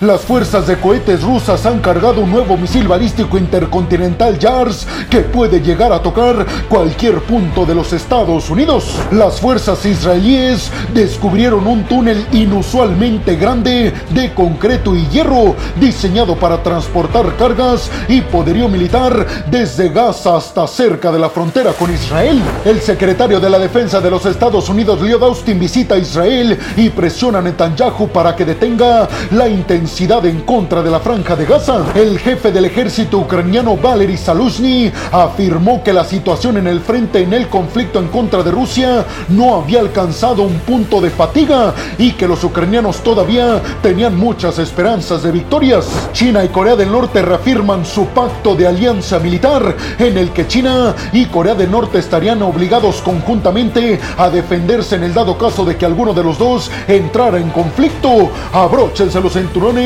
Las fuerzas de cohetes rusas han cargado un nuevo misil balístico intercontinental JARS que puede llegar a tocar cualquier punto de los Estados Unidos. Las fuerzas israelíes descubrieron un túnel inusualmente grande de concreto y hierro diseñado para transportar cargas y poderío militar desde Gaza hasta cerca de la frontera con Israel. El secretario de la Defensa de los Estados Unidos, Lloyd Austin, visita a Israel y presiona a Netanyahu para que detenga la intención en contra de la franja de Gaza. El jefe del ejército ucraniano Valery Saluzhny afirmó que la situación en el frente en el conflicto en contra de Rusia no había alcanzado un punto de fatiga y que los ucranianos todavía tenían muchas esperanzas de victorias. China y Corea del Norte reafirman su pacto de alianza militar en el que China y Corea del Norte estarían obligados conjuntamente a defenderse en el dado caso de que alguno de los dos entrara en conflicto. Abróchense los cinturones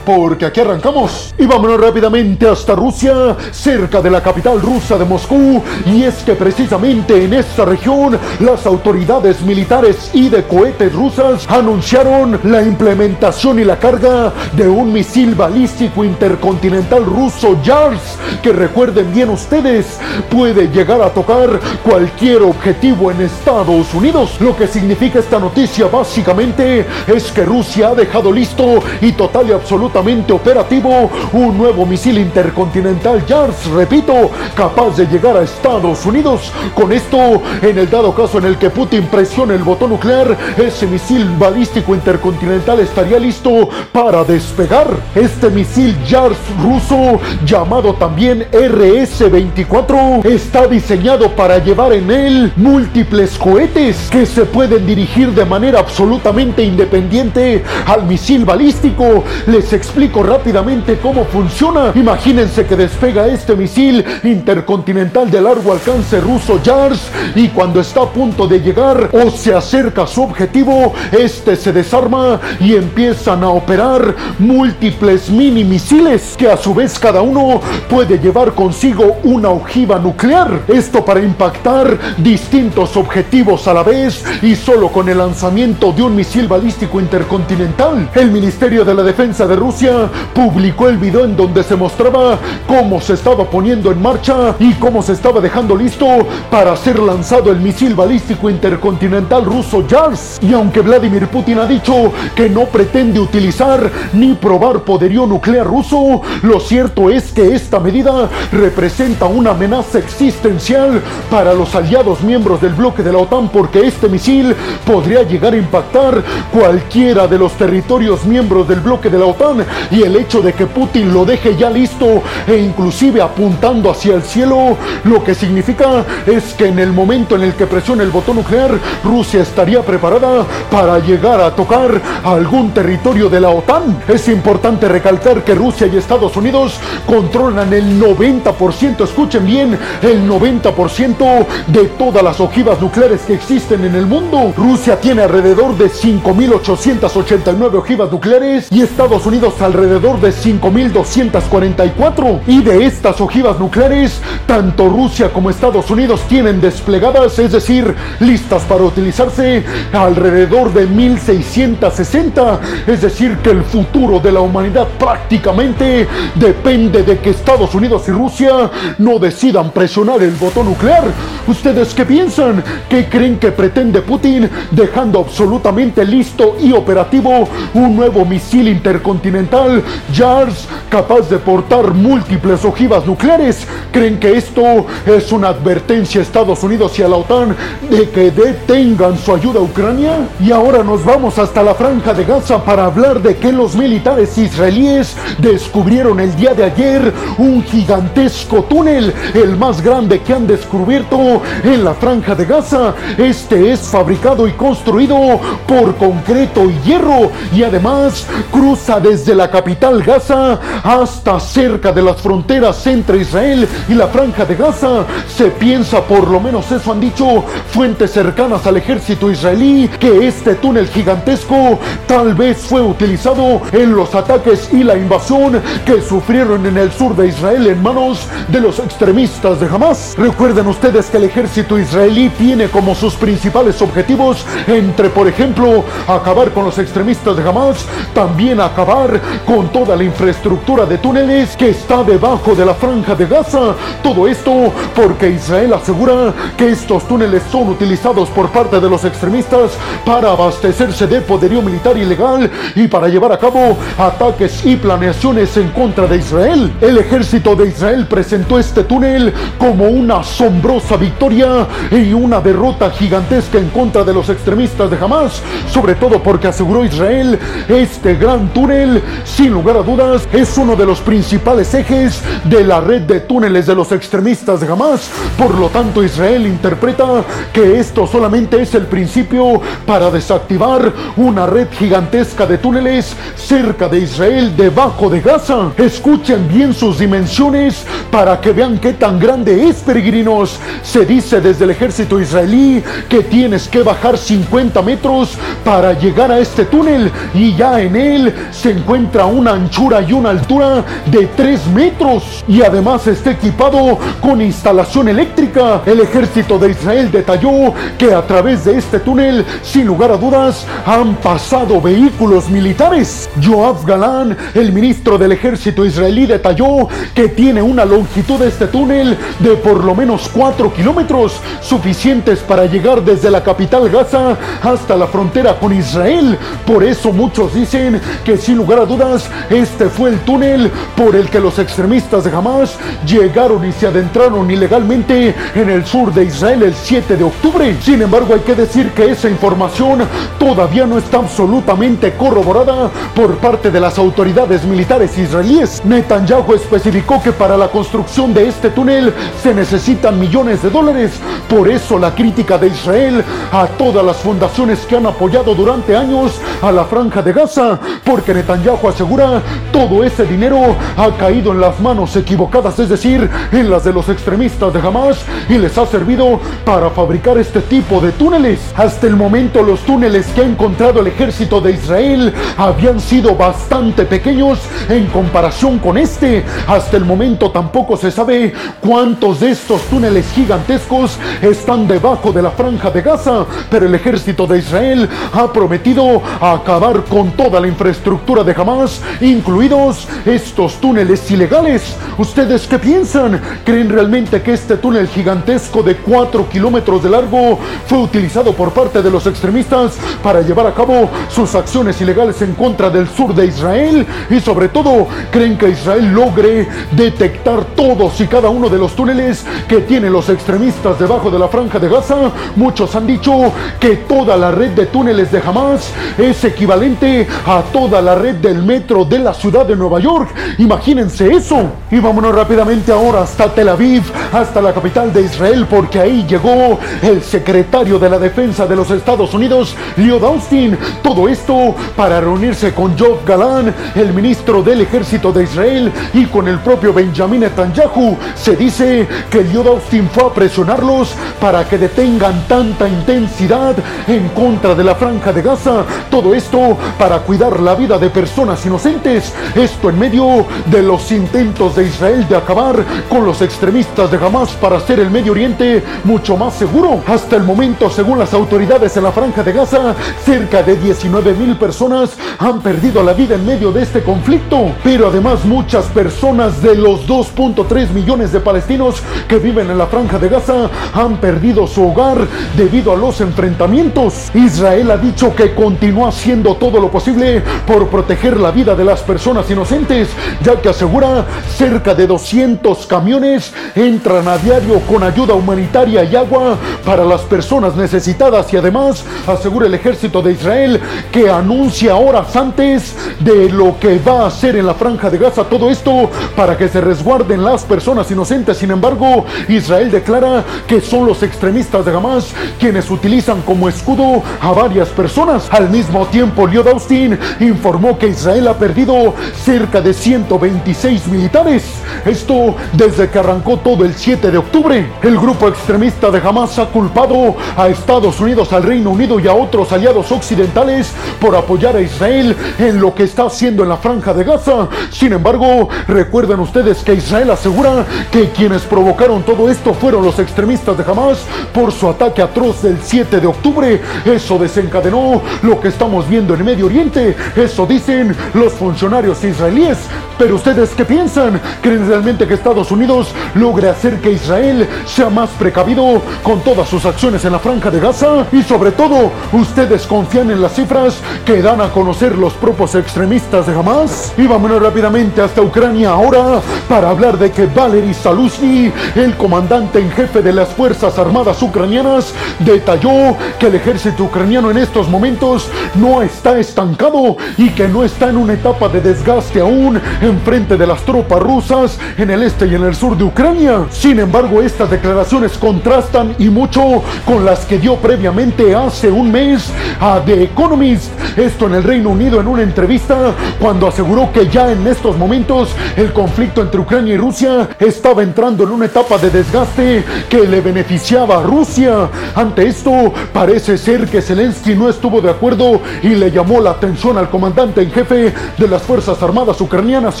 porque aquí arrancamos. Y vámonos rápidamente hasta Rusia, cerca de la capital rusa de Moscú. Y es que precisamente en esta región las autoridades militares y de cohetes rusas anunciaron la implementación y la carga de un misil balístico intercontinental ruso JARS, que recuerden bien ustedes, puede llegar a tocar cualquier objetivo en Estados Unidos. Lo que significa esta noticia básicamente es que Rusia ha dejado listo y total y absolutamente operativo un nuevo misil intercontinental JARS, repito, capaz de llegar a Estados Unidos. Con esto, en el dado caso en el que Putin presione el botón nuclear, ese misil balístico intercontinental estaría listo para despegar. Este misil JARS ruso, llamado también RS-24, está diseñado para llevar en él múltiples cohetes que se pueden dirigir de manera absolutamente independiente al misil balístico les explico rápidamente cómo funciona. Imagínense que despega este misil intercontinental de largo alcance ruso JARS y cuando está a punto de llegar o se acerca a su objetivo, este se desarma y empiezan a operar múltiples mini misiles que a su vez cada uno puede llevar consigo una ojiva nuclear. Esto para impactar distintos objetivos a la vez y solo con el lanzamiento de un misil balístico intercontinental. El Ministerio de la Defensa Defensa de Rusia publicó el video en donde se mostraba cómo se estaba poniendo en marcha y cómo se estaba dejando listo para ser lanzado el misil balístico intercontinental ruso JARS. Y aunque Vladimir Putin ha dicho que no pretende utilizar ni probar poderío nuclear ruso, lo cierto es que esta medida representa una amenaza existencial para los aliados miembros del bloque de la OTAN porque este misil podría llegar a impactar cualquiera de los territorios miembros del bloque de la OTAN y el hecho de que Putin lo deje ya listo e inclusive apuntando hacia el cielo, lo que significa es que en el momento en el que presione el botón nuclear, Rusia estaría preparada para llegar a tocar algún territorio de la OTAN. Es importante recalcar que Rusia y Estados Unidos controlan el 90%, escuchen bien, el 90% de todas las ojivas nucleares que existen en el mundo. Rusia tiene alrededor de 5.889 ojivas nucleares y está Estados Unidos alrededor de 5.244 y de estas ojivas nucleares, tanto Rusia como Estados Unidos tienen desplegadas, es decir, listas para utilizarse, alrededor de 1.660. Es decir, que el futuro de la humanidad prácticamente depende de que Estados Unidos y Rusia no decidan presionar el botón nuclear. ¿Ustedes qué piensan? ¿Qué creen que pretende Putin dejando absolutamente listo y operativo un nuevo misil intercontinental? JARS capaz de portar múltiples ojivas nucleares. ¿Creen que esto es una advertencia a Estados Unidos y a la OTAN de que detengan su ayuda a Ucrania? Y ahora nos vamos hasta la franja de Gaza para hablar de que los militares israelíes descubrieron el día de ayer un gigantesco túnel, el más grande que han descubierto en la franja de Gaza. Este es fabricado y construido por concreto y hierro y además desde la capital Gaza hasta cerca de las fronteras entre Israel y la franja de Gaza. Se piensa, por lo menos eso han dicho fuentes cercanas al ejército israelí, que este túnel gigantesco tal vez fue utilizado en los ataques y la invasión que sufrieron en el sur de Israel en manos de los extremistas de Hamas. Recuerden ustedes que el ejército israelí tiene como sus principales objetivos entre, por ejemplo, acabar con los extremistas de Hamas, también acabar con toda la infraestructura de túneles que está debajo de la franja de Gaza. Todo esto porque Israel asegura que estos túneles son utilizados por parte de los extremistas para abastecerse de poderío militar ilegal y para llevar a cabo ataques y planeaciones en contra de Israel. El ejército de Israel presentó este túnel como una asombrosa victoria y una derrota gigantesca en contra de los extremistas de Hamas, sobre todo porque aseguró Israel este gran túnel, sin lugar a dudas, es uno de los principales ejes de la red de túneles de los extremistas de Hamas. Por lo tanto, Israel interpreta que esto solamente es el principio para desactivar una red gigantesca de túneles cerca de Israel, debajo de Gaza. Escuchen bien sus dimensiones para que vean qué tan grande es, peregrinos. Se dice desde el ejército israelí que tienes que bajar 50 metros para llegar a este túnel y ya en él se encuentra una anchura y una altura de 3 metros y además está equipado con instalación eléctrica. El ejército de Israel detalló que a través de este túnel, sin lugar a dudas, han pasado vehículos militares. Joab Galán, el ministro del ejército israelí, detalló que tiene una longitud de este túnel de por lo menos 4 kilómetros, suficientes para llegar desde la capital Gaza hasta la frontera con Israel. Por eso muchos dicen que sin lugar a dudas este fue el túnel por el que los extremistas de Hamas llegaron y se adentraron ilegalmente en el sur de Israel el 7 de octubre. Sin embargo hay que decir que esa información todavía no está absolutamente corroborada por parte de las autoridades militares israelíes. Netanyahu especificó que para la construcción de este túnel se necesitan millones de dólares. Por eso la crítica de Israel a todas las fundaciones que han apoyado durante años a la franja de Gaza, porque Netanyahu asegura todo ese dinero ha caído en las manos equivocadas, es decir, en las de los extremistas de Hamas y les ha servido para fabricar este tipo de túneles. Hasta el momento los túneles que ha encontrado el ejército de Israel habían sido bastante pequeños en comparación con este. Hasta el momento tampoco se sabe cuántos de estos túneles gigantescos están debajo de la franja de Gaza, pero el ejército de Israel ha prometido acabar con toda la infraestructura de Hamas, incluidos estos túneles ilegales. ¿Ustedes qué piensan? ¿Creen realmente que este túnel gigantesco de 4 kilómetros de largo fue utilizado por parte de los extremistas para llevar a cabo sus acciones ilegales en contra del sur de Israel? Y sobre todo, ¿creen que Israel logre detectar todos y cada uno de los túneles que tienen los extremistas debajo de la franja de Gaza? Muchos han dicho que toda la red de túneles de Hamas es equivalente a toda la red del metro de la ciudad de Nueva York. Imagínense eso. Y vámonos rápidamente ahora hasta Tel Aviv, hasta la capital de Israel, porque ahí llegó el secretario de la defensa de los Estados Unidos, Lloyd Austin. Todo esto para reunirse con Job Galán, el ministro del ejército de Israel, y con el propio Benjamin Netanyahu. Se dice que Lloyd Austin fue a presionarlos para que detengan tanta intensidad en contra de la franja de Gaza. Todo esto para cuidar la vida de personas inocentes. Esto en medio de los intentos de Israel de acabar con los extremistas de Hamas para hacer el Medio Oriente mucho más seguro. Hasta el momento, según las autoridades en la franja de Gaza, cerca de 19 mil personas han perdido la vida en medio de este conflicto. Pero además muchas personas de los 2.3 millones de palestinos que viven en la franja de Gaza han perdido su hogar debido a los enfrentamientos. Israel ha dicho que continúa haciendo todo lo posible por proteger la vida de las personas inocentes, ya que asegura cerca de 200 camiones entran a diario con ayuda humanitaria y agua para las personas necesitadas y además asegura el ejército de Israel que anuncia horas antes de lo que va a hacer en la franja de Gaza todo esto para que se resguarden las personas inocentes. Sin embargo, Israel declara que son los extremistas de Hamas quienes utilizan como escudo a varias personas. Al mismo tiempo, Lloyd Austin informó que Israel ha perdido cerca de 126 militares. Esto desde que arrancó todo el 7 de octubre. El grupo extremista de Hamas ha culpado a Estados Unidos, al Reino Unido y a otros aliados occidentales por apoyar a Israel en lo que está haciendo en la franja de Gaza. Sin embargo, recuerden ustedes que Israel asegura que quienes provocaron todo esto fueron los extremistas de Hamas por su ataque atroz del 7 de octubre. Eso desencadenó lo que estamos viendo en Medio Oriente. Eso dicen los funcionarios israelíes. Pero ustedes qué piensan? ¿Creen realmente que Estados Unidos logre hacer que Israel sea más precavido con todas sus acciones en la franja de Gaza? Y sobre todo, ¿ustedes confían en las cifras que dan a conocer los propios extremistas de Hamas? Y vámonos rápidamente hasta Ucrania ahora para hablar de que Valery Saluzny, el comandante en jefe de las Fuerzas Armadas ucranianas, detalló que el ejército ucraniano en estos momentos no está estancado y que no está en una etapa de desgaste aún en frente de las tropas rusas en el este y en el sur de Ucrania. Sin embargo, estas declaraciones contrastan y mucho con las que dio previamente hace un mes a The Economist, esto en el Reino Unido en una entrevista cuando aseguró que ya en estos momentos el conflicto entre Ucrania y Rusia estaba entrando en una etapa de desgaste que le beneficiaba a Rusia. Ante esto, parece ser que Zelensky no estuvo de acuerdo y le llamó la atención al comandante en jefe de las Fuerzas Armadas ucranianas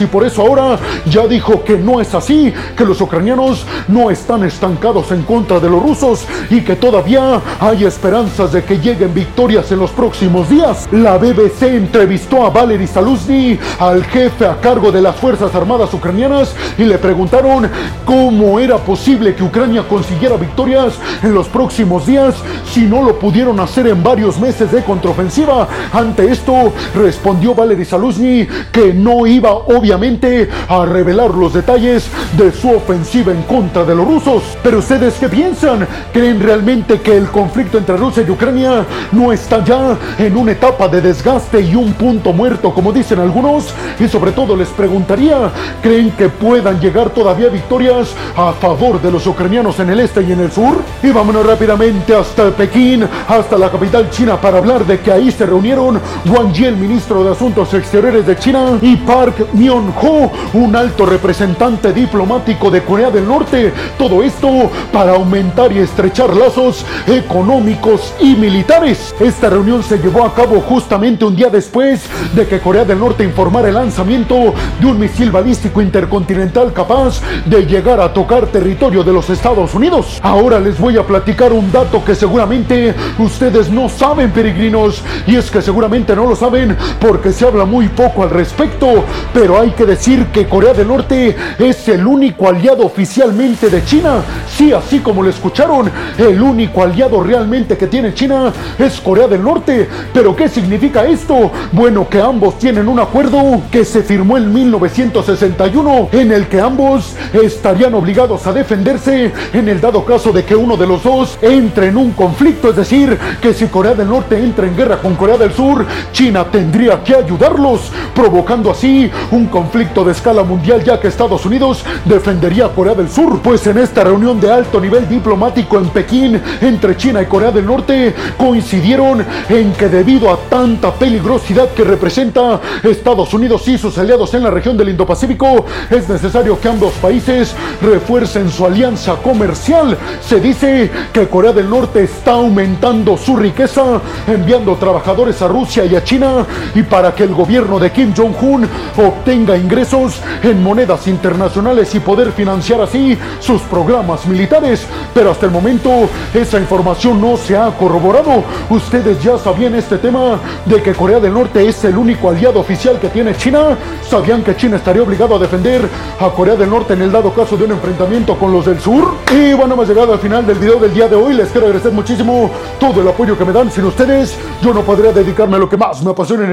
y por eso ahora ya dijo que no es así, que los ucranianos no están estancados en contra de los rusos y que todavía hay esperanzas de que lleguen victorias en los próximos días. La BBC entrevistó a Valery Saluzny, al jefe a cargo de las Fuerzas Armadas ucranianas, y le preguntaron cómo era posible que Ucrania consiguiera victorias en los próximos días si no lo pudieron hacer en varios meses de contraofensiva. Ante esto respondió Valery Saluzny que no iba obviamente a revelar los detalles de su ofensiva en contra de los rusos. Pero ustedes qué piensan? ¿Creen realmente que el conflicto entre Rusia y Ucrania no está ya en una etapa de desgaste y un punto muerto como dicen algunos? Y sobre todo les preguntaría, ¿creen que puedan llegar todavía victorias a favor de los ucranianos en el este y en el sur? Y vámonos rápidamente hasta Pekín, hasta la capital china para hablar de que ahí se reunieron Wang Yi, el ministro de Asuntos Exteriores de China, y Park Myung-ho, un alto representante diplomático de Corea del Norte. Todo esto para aumentar y estrechar lazos económicos y militares. Esta reunión se llevó a cabo justamente un día después de que Corea del Norte informara el lanzamiento de un misil balístico intercontinental capaz de llegar a tocar territorio de los Estados Unidos. Ahora les voy a platicar un dato que seguramente ustedes no saben, peregrinos, y es que seguramente no lo saben porque se habla muy poco al respecto, pero hay que decir que Corea del Norte es el único aliado oficialmente de China. Sí, así como lo escucharon, el único aliado realmente que tiene China es Corea del Norte. Pero ¿qué significa esto? Bueno, que ambos tienen un acuerdo que se firmó en 1961 en el que ambos estarían obligados a defenderse en el dado caso de que uno de los dos entre en un conflicto, es decir, que si Corea del Norte entra en guerra con Corea del Sur, China tendría que ayudarlos, provocando así un conflicto de escala mundial ya que Estados Unidos defendería a Corea del Sur. Pues en esta reunión de alto nivel diplomático en Pekín entre China y Corea del Norte coincidieron en que debido a tanta peligrosidad que representa Estados Unidos y sus aliados en la región del Indo-Pacífico, es necesario que ambos países refuercen su alianza comercial. Se dice que Corea del Norte está aumentando su riqueza enviando trabajadores a Rusia y a China y para que el gobierno de Kim Jong-un obtenga ingresos en monedas internacionales y poder financiar así sus programas militares. Pero hasta el momento esa información no se ha corroborado. Ustedes ya sabían este tema de que Corea del Norte es el único aliado oficial que tiene China. ¿Sabían que China estaría obligado a defender a Corea del Norte en el dado caso de un enfrentamiento con los del sur? Y bueno, hemos llegado al final del video del día de hoy. Les quiero agradecer muchísimo todo el apoyo que me dan. Sin ustedes, yo no podría dedicarme a lo que más me apasiona en